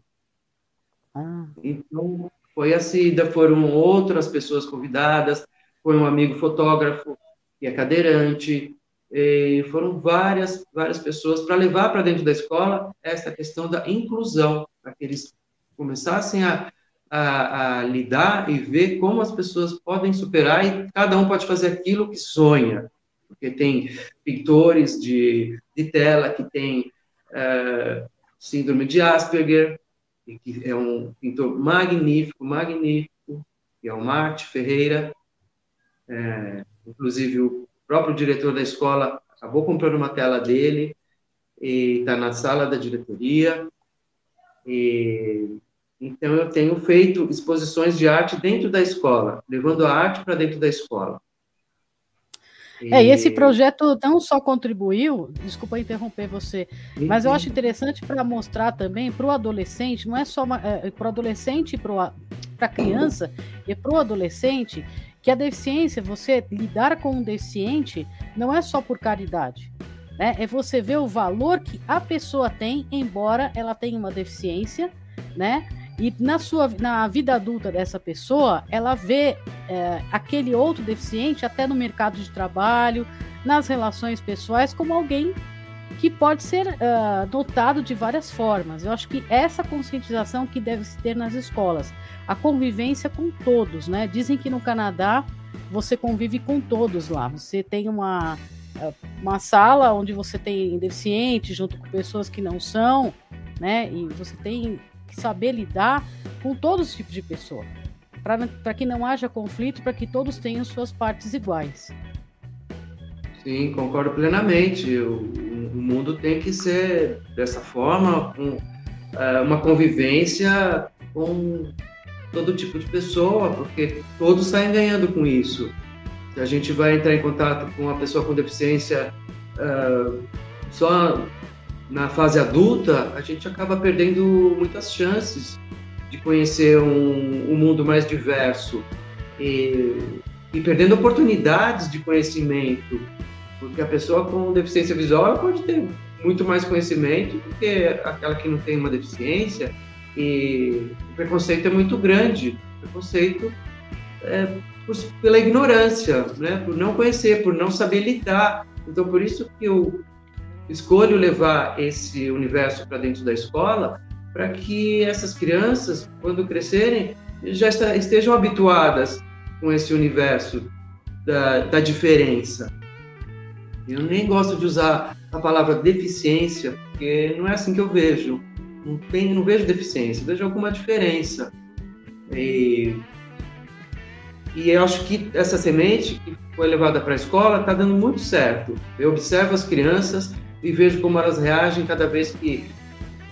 Ah. Então, foi assim, foram outras pessoas convidadas, foi um amigo fotógrafo, que é cadeirante, foram várias, várias pessoas para levar para dentro da escola essa questão da inclusão, para que eles começassem a a, a, lidar e ver como as pessoas podem superar e cada um pode fazer aquilo que sonha. Porque tem pintores de, de tela que tem uh, síndrome de Asperger, que é um pintor magnífico, magnífico, que é o Marte Ferreira. É, inclusive, o próprio diretor da escola acabou comprando uma tela dele e está na sala da diretoria. E então, eu tenho feito exposições de arte dentro da escola, levando a arte para dentro da escola. E... É, e esse projeto não só contribuiu, desculpa interromper você, mas eu acho interessante para mostrar também para o adolescente, não é só é, para o adolescente e para a criança, e para o adolescente, que a deficiência, você lidar com um deficiente, não é só por caridade. Né? É você ver o valor que a pessoa tem, embora ela tenha uma deficiência, né? E na sua na vida adulta dessa pessoa, ela vê é, aquele outro deficiente até no mercado de trabalho, nas relações pessoais, como alguém que pode ser uh, notado de várias formas. Eu acho que essa conscientização que deve se ter nas escolas, a convivência com todos, né? Dizem que no Canadá você convive com todos lá. Você tem uma uma sala onde você tem deficientes junto com pessoas que não são, né? E você tem que saber lidar com todos os tipos de pessoa, para que não haja conflito, para que todos tenham suas partes iguais. Sim, concordo plenamente. O, o mundo tem que ser dessa forma, é, uma convivência com todo tipo de pessoa, porque todos saem ganhando com isso. A gente vai entrar em contato com uma pessoa com deficiência uh, só na fase adulta, a gente acaba perdendo muitas chances de conhecer um, um mundo mais diverso e, e, perdendo oportunidades de conhecimento, porque a pessoa com deficiência visual pode ter muito mais conhecimento do que aquela que não tem uma deficiência e o preconceito é muito grande. O preconceito é por, pela ignorância, né? por não conhecer, por não saber lidar. Então, por isso que eu escolho levar esse universo para dentro da escola, para que essas crianças, quando crescerem, já estejam habituadas com esse universo da, da diferença. Eu nem gosto de usar a palavra deficiência, porque não é assim que eu vejo. Não, tem, não vejo deficiência, vejo alguma diferença. E, e eu acho que essa semente que foi levada para a escola está dando muito certo. Eu observo as crianças e vejo como elas reagem cada vez que,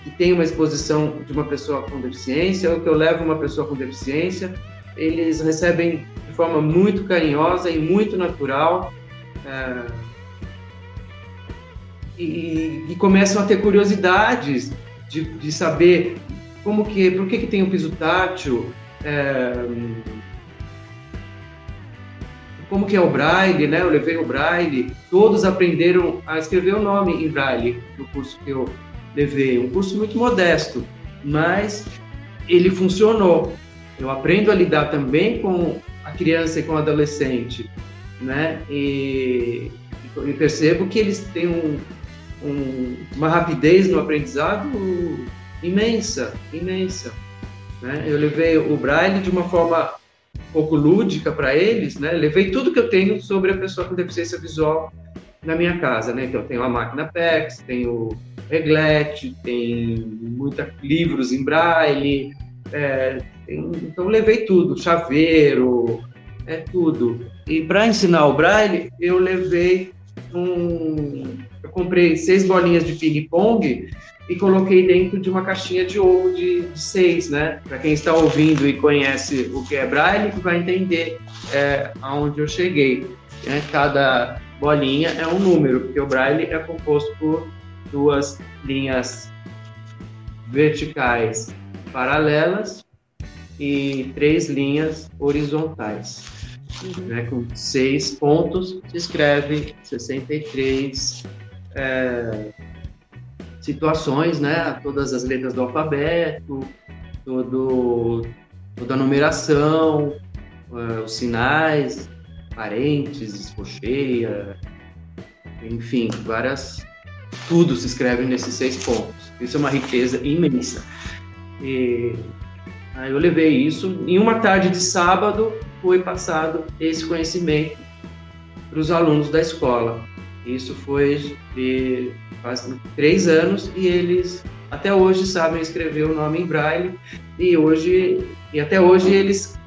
que tem uma exposição de uma pessoa com deficiência ou que eu levo uma pessoa com deficiência. Eles recebem de forma muito carinhosa e muito natural. É, e, e, começam a ter curiosidades de, de saber como que, por que, que tem o piso tátil, é, como que é o braille, né? Eu levei o braille, todos aprenderam a escrever o nome em braille no curso que eu levei, um curso muito modesto, mas ele funcionou. Eu aprendo a lidar também com a criança e com o adolescente, né? E, e percebo que eles têm um, um, uma rapidez no aprendizado imensa, imensa. Né? Eu levei o Braille de uma forma pouco lúdica para eles, né? Levei tudo que eu tenho sobre a pessoa com deficiência visual na minha casa, né? Então, eu tenho a máquina PEX, tenho reglete, tem muitos livros em braille, é, tem, então levei tudo, chaveiro, é tudo. E para ensinar o braille, eu levei um, eu comprei seis bolinhas de ping-pong e coloquei dentro de uma caixinha de ovo de, de seis, né? Para quem está ouvindo e conhece o que é braille, vai entender é, aonde eu cheguei. Né? Cada bolinha é um número, porque o braille é composto por duas linhas verticais paralelas e três linhas horizontais uhum. né, com seis pontos, se escreve 63 é, situações, né, todas as letras do alfabeto, todo, toda a numeração, é, os sinais, parênteses, cocheia, enfim, várias. Tudo se escreve nesses seis pontos. Isso é uma riqueza imensa. E Aí eu levei isso. Em uma tarde de sábado, foi passado esse conhecimento para os alunos da escola. Isso foi de três anos e eles até hoje sabem escrever o nome em braille e hoje e até hoje eles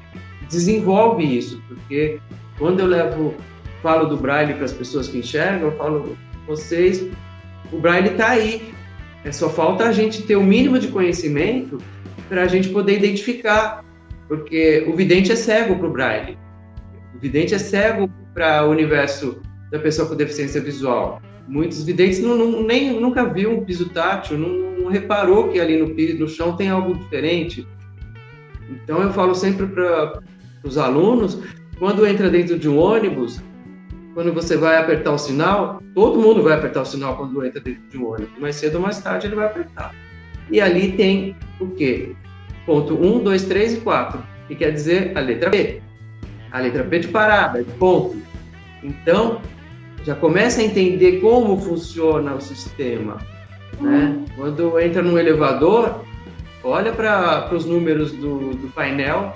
desenvolvem isso porque quando eu levo falo do braille para as pessoas que enxergam eu falo vocês o braille está aí é só falta a gente ter o mínimo de conhecimento para a gente poder identificar, porque o vidente é cego para o Braille. O vidente é cego para o universo da pessoa com deficiência visual. Muitos videntes não, não, nem, nunca viu um piso tátil, não, não reparou que ali no, no chão tem algo diferente. Então eu falo sempre para os alunos, quando entra dentro de um ônibus, quando você vai apertar o sinal, todo mundo vai apertar o sinal quando entra dentro de um ônibus. Mais cedo ou mais tarde ele vai apertar. E ali tem o quê? Ponto 1, 2, 3 e 4, que quer dizer a letra P. A letra P de parada, de ponto. Então, já começa a entender como funciona o sistema. Né? Quando entra no elevador, olha para os números do, do, painel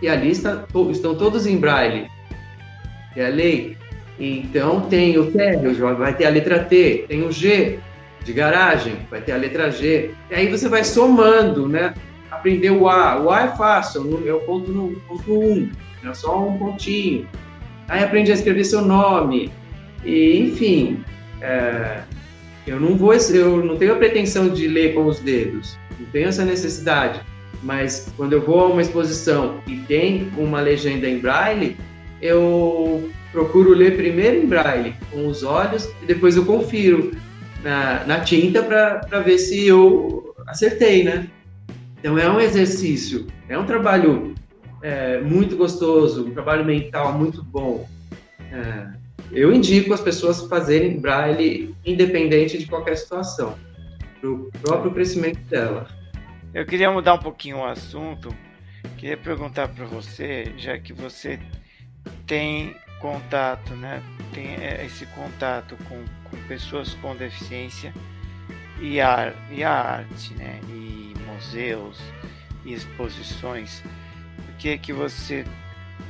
e ali está, estão todos em braille, é a lei. Então tem o térreo, vai ter a letra T, tem o G, de garagem, vai ter a letra G. E aí você vai somando, né? Aprender o A. O A é fácil, é o ponto, no, ponto 1, um, é só um pontinho. Aí aprende a escrever seu nome. E, enfim, é, eu não vou, eu não tenho a pretensão de ler com os dedos, não tenho essa necessidade. Mas quando eu vou a uma exposição e tem uma legenda em braille, eu procuro ler primeiro em braille com os olhos e depois eu confiro na, na tinta para ver se eu acertei, né? Então é um exercício, é um trabalho é, muito gostoso, um trabalho mental muito bom. É, eu indico as pessoas fazerem braille independente de qualquer situação, para o próprio crescimento dela. Eu queria mudar um pouquinho o assunto. Queria perguntar para você, já que você tem contato, né? Tem é, esse contato com, com pessoas com deficiência e a, e a arte, né? E museus e exposições. Eu queria que você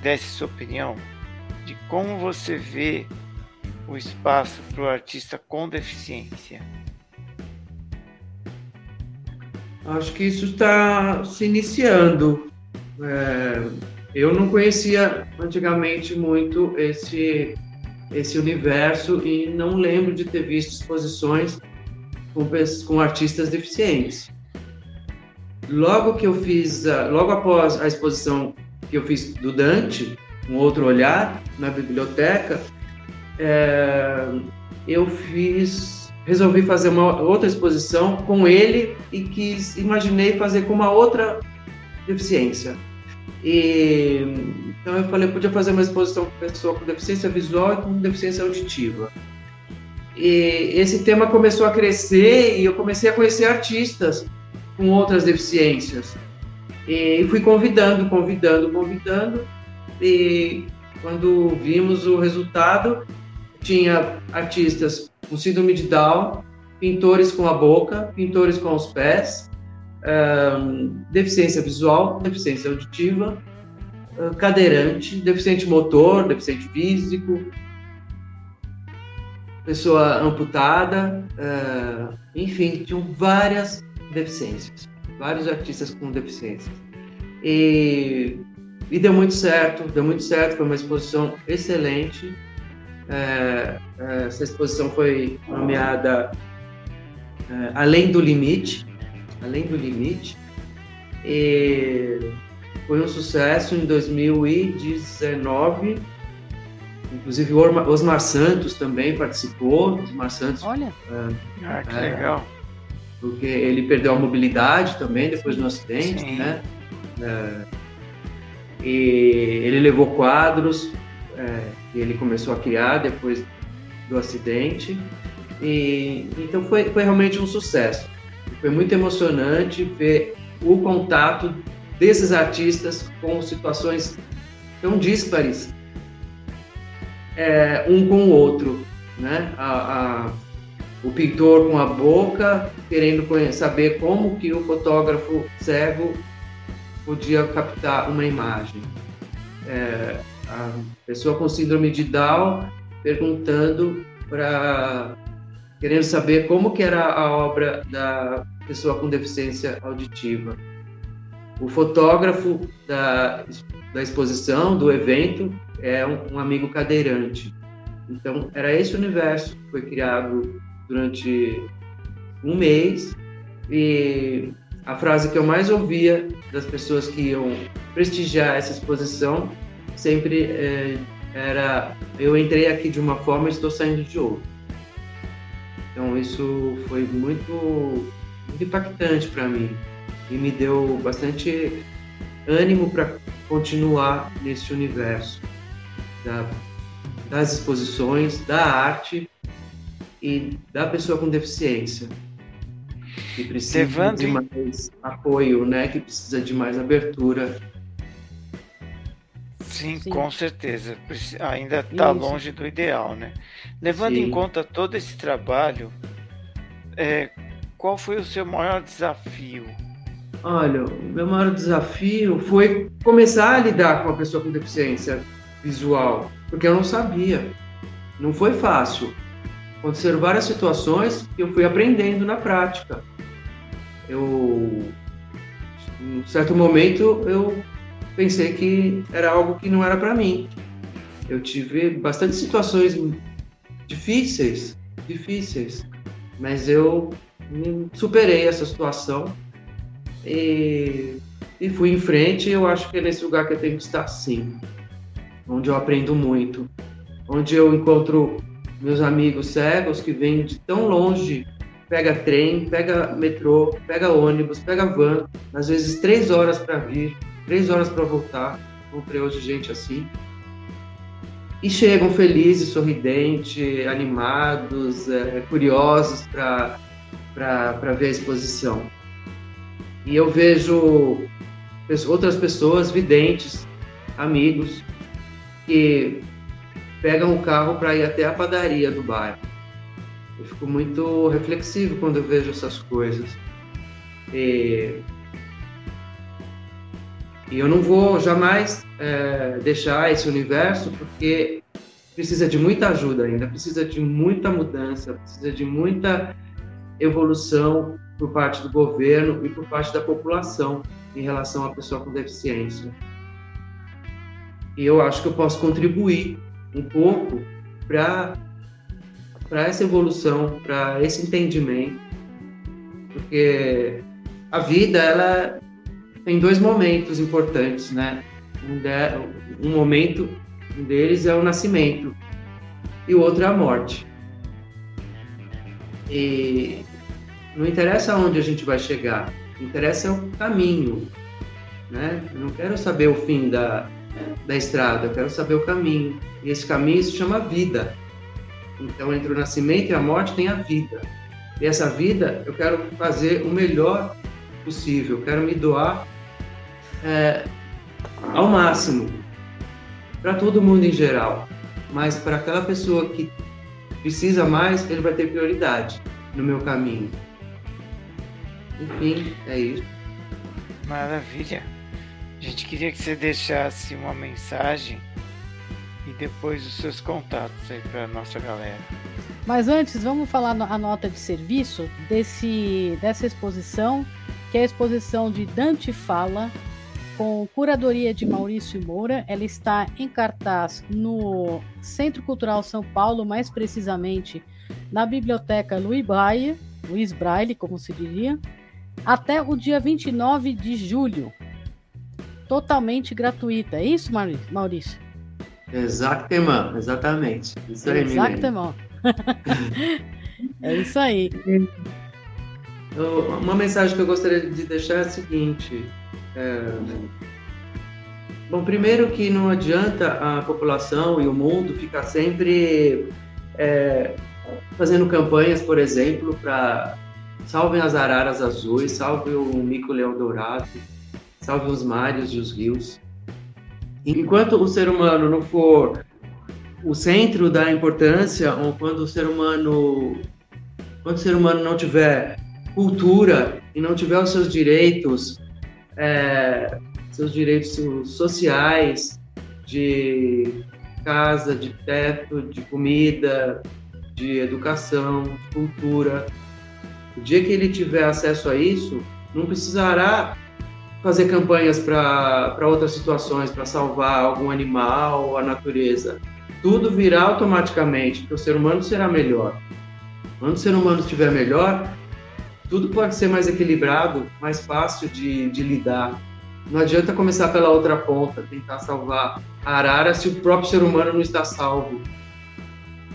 desse sua opinião de como você vê o espaço para o artista com deficiência. Acho que isso está se iniciando. É, eu não conhecia antigamente muito esse, esse universo e não lembro de ter visto exposições com, com artistas deficientes. Logo que eu fiz, logo após a exposição que eu fiz do Dante, um outro olhar na biblioteca, é, eu fiz resolvi fazer uma outra exposição com ele e quis imaginei fazer com uma outra deficiência. E, então eu falei, podia fazer uma exposição com pessoa com deficiência visual e com deficiência auditiva. E esse tema começou a crescer e eu comecei a conhecer artistas com outras deficiências. E fui convidando, convidando, convidando. E quando vimos o resultado, tinha artistas com síndrome de Down, pintores com a boca, pintores com os pés, um, deficiência visual, deficiência auditiva, cadeirante, deficiente motor, deficiente físico, pessoa amputada, uh, enfim, tinham várias deficiências, vários artistas com deficiências. E, e deu muito certo, deu muito certo, foi uma exposição excelente. É, é, essa exposição foi nomeada é, Além do Limite, Além do Limite, e foi um sucesso em 2019. Inclusive o Osmar Santos também participou. Osmar Santos. Olha. É, ah, que é, legal. Porque ele perdeu a mobilidade também depois do acidente, Sim. né? É, e ele levou quadros é, que ele começou a criar depois do acidente. E, então foi, foi realmente um sucesso. Foi muito emocionante ver o contato desses artistas com situações tão díspares é, um com o outro, né? A, a, o pintor com a boca querendo saber como que o fotógrafo cego podia captar uma imagem. É, a pessoa com síndrome de Down perguntando para querendo saber como que era a obra da pessoa com deficiência auditiva. O fotógrafo da, da exposição, do evento, é um, um amigo cadeirante. Então, era esse universo que foi criado durante um mês e a frase que eu mais ouvia das pessoas que iam prestigiar essa exposição sempre é, era eu entrei aqui de uma forma e estou saindo de outra. Então isso foi muito, muito impactante para mim e me deu bastante ânimo para continuar nesse universo da, das exposições, da arte e da pessoa com deficiência que precisa Levando... de mais apoio, né? Que precisa de mais abertura Sim, Sim, com certeza. Ainda está longe do ideal, né? Levando Sim. em conta todo esse trabalho, é, qual foi o seu maior desafio? Olha, o meu maior desafio foi começar a lidar com a pessoa com deficiência visual, porque eu não sabia. Não foi fácil. Aconteceram várias situações que eu fui aprendendo na prática. Eu, em certo momento, eu pensei que era algo que não era para mim. Eu tive bastante situações difíceis, difíceis, mas eu superei essa situação e, e fui em frente. Eu acho que é nesse lugar que eu tenho que estar, sim, onde eu aprendo muito, onde eu encontro meus amigos cegos que vêm de tão longe pega trem, pega metrô, pega ônibus, pega van, às vezes três horas para vir, três horas para voltar. Encontrei hoje gente assim. e chegam felizes, sorridentes, animados, é, curiosos para ver a exposição. E eu vejo outras pessoas videntes, amigos, que pegam o carro para ir até a padaria do bairro. Eu fico muito reflexivo quando eu vejo essas coisas. E, e eu não vou jamais é, deixar esse universo porque precisa de muita ajuda ainda, precisa de muita mudança, precisa de muita evolução por parte do governo e por parte da população em relação à pessoa com deficiência. E eu acho que eu posso contribuir um pouco para essa evolução, para esse entendimento, porque a vida ela tem dois momentos importantes, né? Um, de, um momento um deles é o nascimento e o outro é a morte. E não interessa onde a gente vai chegar, interessa o caminho, né? Eu não quero saber o fim da, da estrada, eu quero saber o caminho. E esse caminho se chama vida. Então, entre o nascimento e a morte tem a vida. E essa vida eu quero fazer o melhor possível, eu quero me doar é, ao máximo para todo mundo em geral. Mas para aquela pessoa que precisa mais, ele vai ter prioridade no meu caminho. Enfim, é isso. Maravilha. Gente queria que você deixasse uma mensagem e depois os seus contatos aí para nossa galera. Mas antes, vamos falar a nota de serviço desse, dessa exposição, que é a exposição de Dante Fala, com curadoria de Maurício Moura. Ela está em cartaz no Centro Cultural São Paulo, mais precisamente na Biblioteca Luiz Braille, Luiz Braille, como se diria, até o dia 29 de julho. Totalmente gratuita. É isso, Maurício? Exatamente, exatamente. Isso aí, Exatamente. <laughs> é isso aí. Uma mensagem que eu gostaria de deixar é a seguinte. É... Bom, primeiro que não adianta a população e o mundo ficar sempre é, fazendo campanhas, por exemplo, para salvem as araras azuis, salve o mico-leão dourado, salve os mares e os rios. Enquanto o ser humano não for o centro da importância, ou quando o ser humano, quando o ser humano não tiver cultura e não tiver os seus direitos, é, seus direitos sociais, de casa, de teto, de comida, de educação, de cultura. O dia que ele tiver acesso a isso, não precisará fazer campanhas para outras situações, para salvar algum animal a natureza. Tudo virá automaticamente, porque o ser humano será melhor. Quando o ser humano estiver melhor, tudo pode ser mais equilibrado, mais fácil de, de lidar. Não adianta começar pela outra ponta, tentar salvar a arara se o próprio ser humano não está salvo.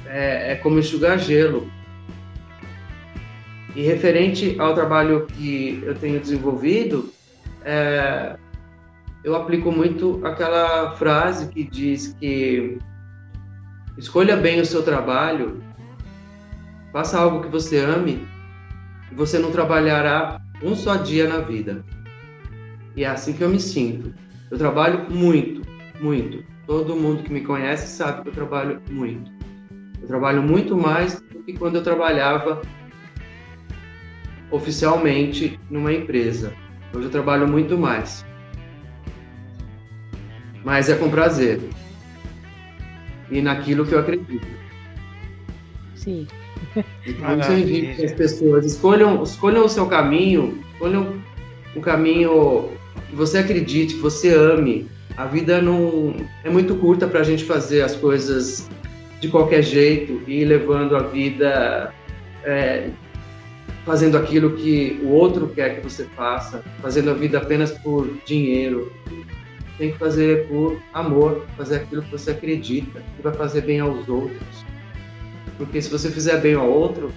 É, é como enxugar gelo. E referente ao trabalho que eu tenho desenvolvido, é, eu aplico muito aquela frase que diz que escolha bem o seu trabalho, faça algo que você ame e você não trabalhará um só dia na vida. E é assim que eu me sinto. Eu trabalho muito, muito. Todo mundo que me conhece sabe que eu trabalho muito. Eu trabalho muito mais do que quando eu trabalhava oficialmente numa empresa. Hoje eu trabalho muito mais. Mas é com prazer. E naquilo que eu acredito. Sim. Então, eu invito que as pessoas escolham, escolham o seu caminho, escolham um caminho que você acredite, que você ame. A vida não é muito curta para a gente fazer as coisas de qualquer jeito e ir levando a vida é, fazendo aquilo que o outro quer que você faça, fazendo a vida apenas por dinheiro. Tem que fazer por amor, fazer aquilo que você acredita, que vai fazer bem aos outros. Porque se você fizer bem ao outro,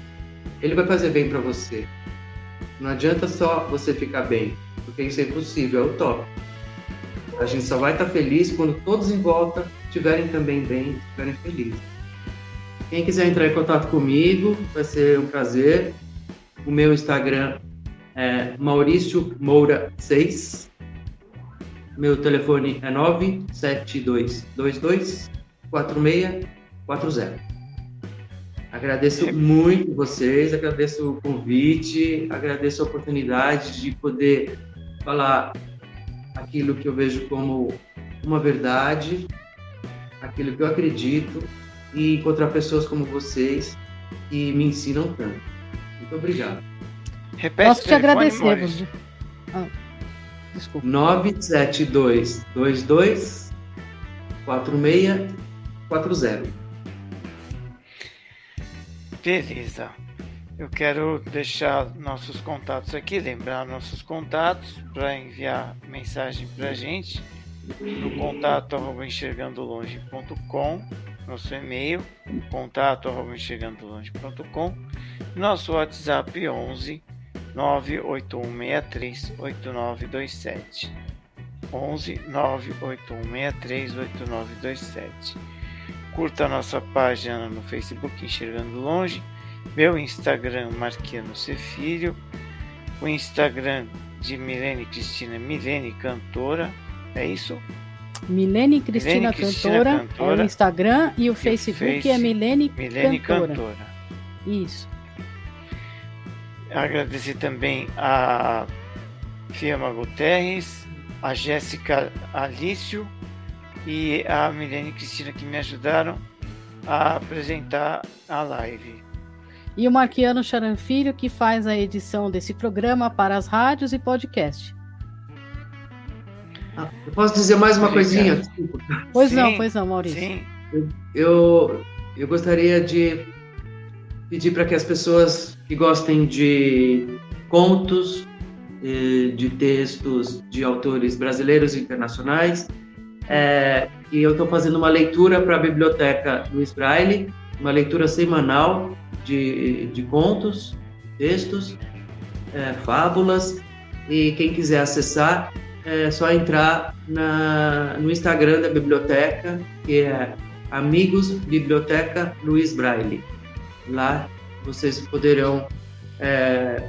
ele vai fazer bem para você. Não adianta só você ficar bem, porque isso é impossível, é utópico. A gente só vai estar feliz quando todos em volta estiverem também bem, estiverem felizes. Quem quiser entrar em contato comigo, vai ser um prazer. O meu Instagram é Maurício Moura 6. Meu telefone é 97222 4640. Agradeço muito vocês, agradeço o convite, agradeço a oportunidade de poder falar aquilo que eu vejo como uma verdade, aquilo que eu acredito e encontrar pessoas como vocês que me ensinam tanto. Muito obrigado. Repete Posso te agradecer. Ah, desculpa. 972 22 4640. Beleza. Eu quero deixar nossos contatos aqui, lembrar nossos contatos para enviar mensagem para a gente no contato arroba enxergandolonge.com, nosso e-mail, contato arroba enxergandolonge.com, nosso WhatsApp 11 98163 8927. 11 98163 8927 curta a nossa página no Facebook Enxergando Longe, meu Instagram Marquiano Cefilho, o Instagram de Milene Cristina Milene Cantora, é isso? Milene Cristina, Milene Cristina Cantora, Cantora, é o Instagram e o Facebook é face, é Milene, Milene Cantora. Cantora. Isso. Agradecer também a Fiamma Guterres, a Jéssica Alício e a Milene Cristina que me ajudaram a apresentar a live. E o Marquiano Charanfilho que faz a edição desse programa para as rádios e podcast. Ah, eu posso dizer mais uma coisinha? Pois sim, não, pois não, Maurício. Sim. Eu, eu gostaria de pedir para que as pessoas que gostem de contos, eh, de textos de autores brasileiros e internacionais, é, e eu estou fazendo uma leitura para a biblioteca Luiz Braille, uma leitura semanal de, de contos, textos, é, fábulas, e quem quiser acessar é só entrar na, no Instagram da biblioteca, que é Amigos Biblioteca Luiz Braille. Lá vocês poderão é,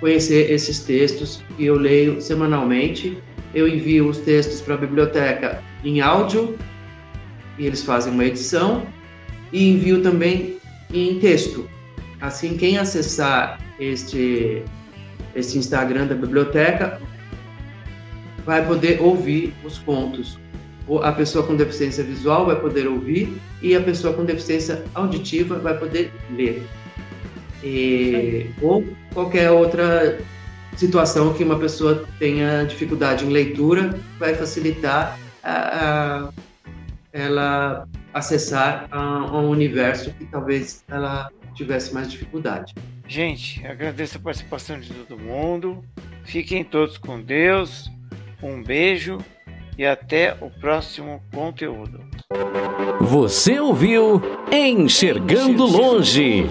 conhecer esses textos que eu leio semanalmente eu envio os textos para a biblioteca em áudio e eles fazem uma edição e envio também em texto. Assim, quem acessar este, este Instagram da biblioteca vai poder ouvir os contos. A pessoa com deficiência visual vai poder ouvir e a pessoa com deficiência auditiva vai poder ler. E, ou qualquer outra situação que uma pessoa tenha dificuldade em leitura, vai facilitar a, a ela acessar a, um universo que talvez ela tivesse mais dificuldade. Gente, agradeço a participação de todo mundo. Fiquem todos com Deus. Um beijo e até o próximo conteúdo. Você ouviu Enxergando Longe.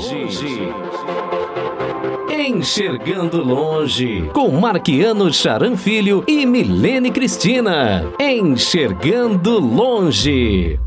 Enxergando Longe, com Marquiano Charan Filho e Milene Cristina. Enxergando Longe.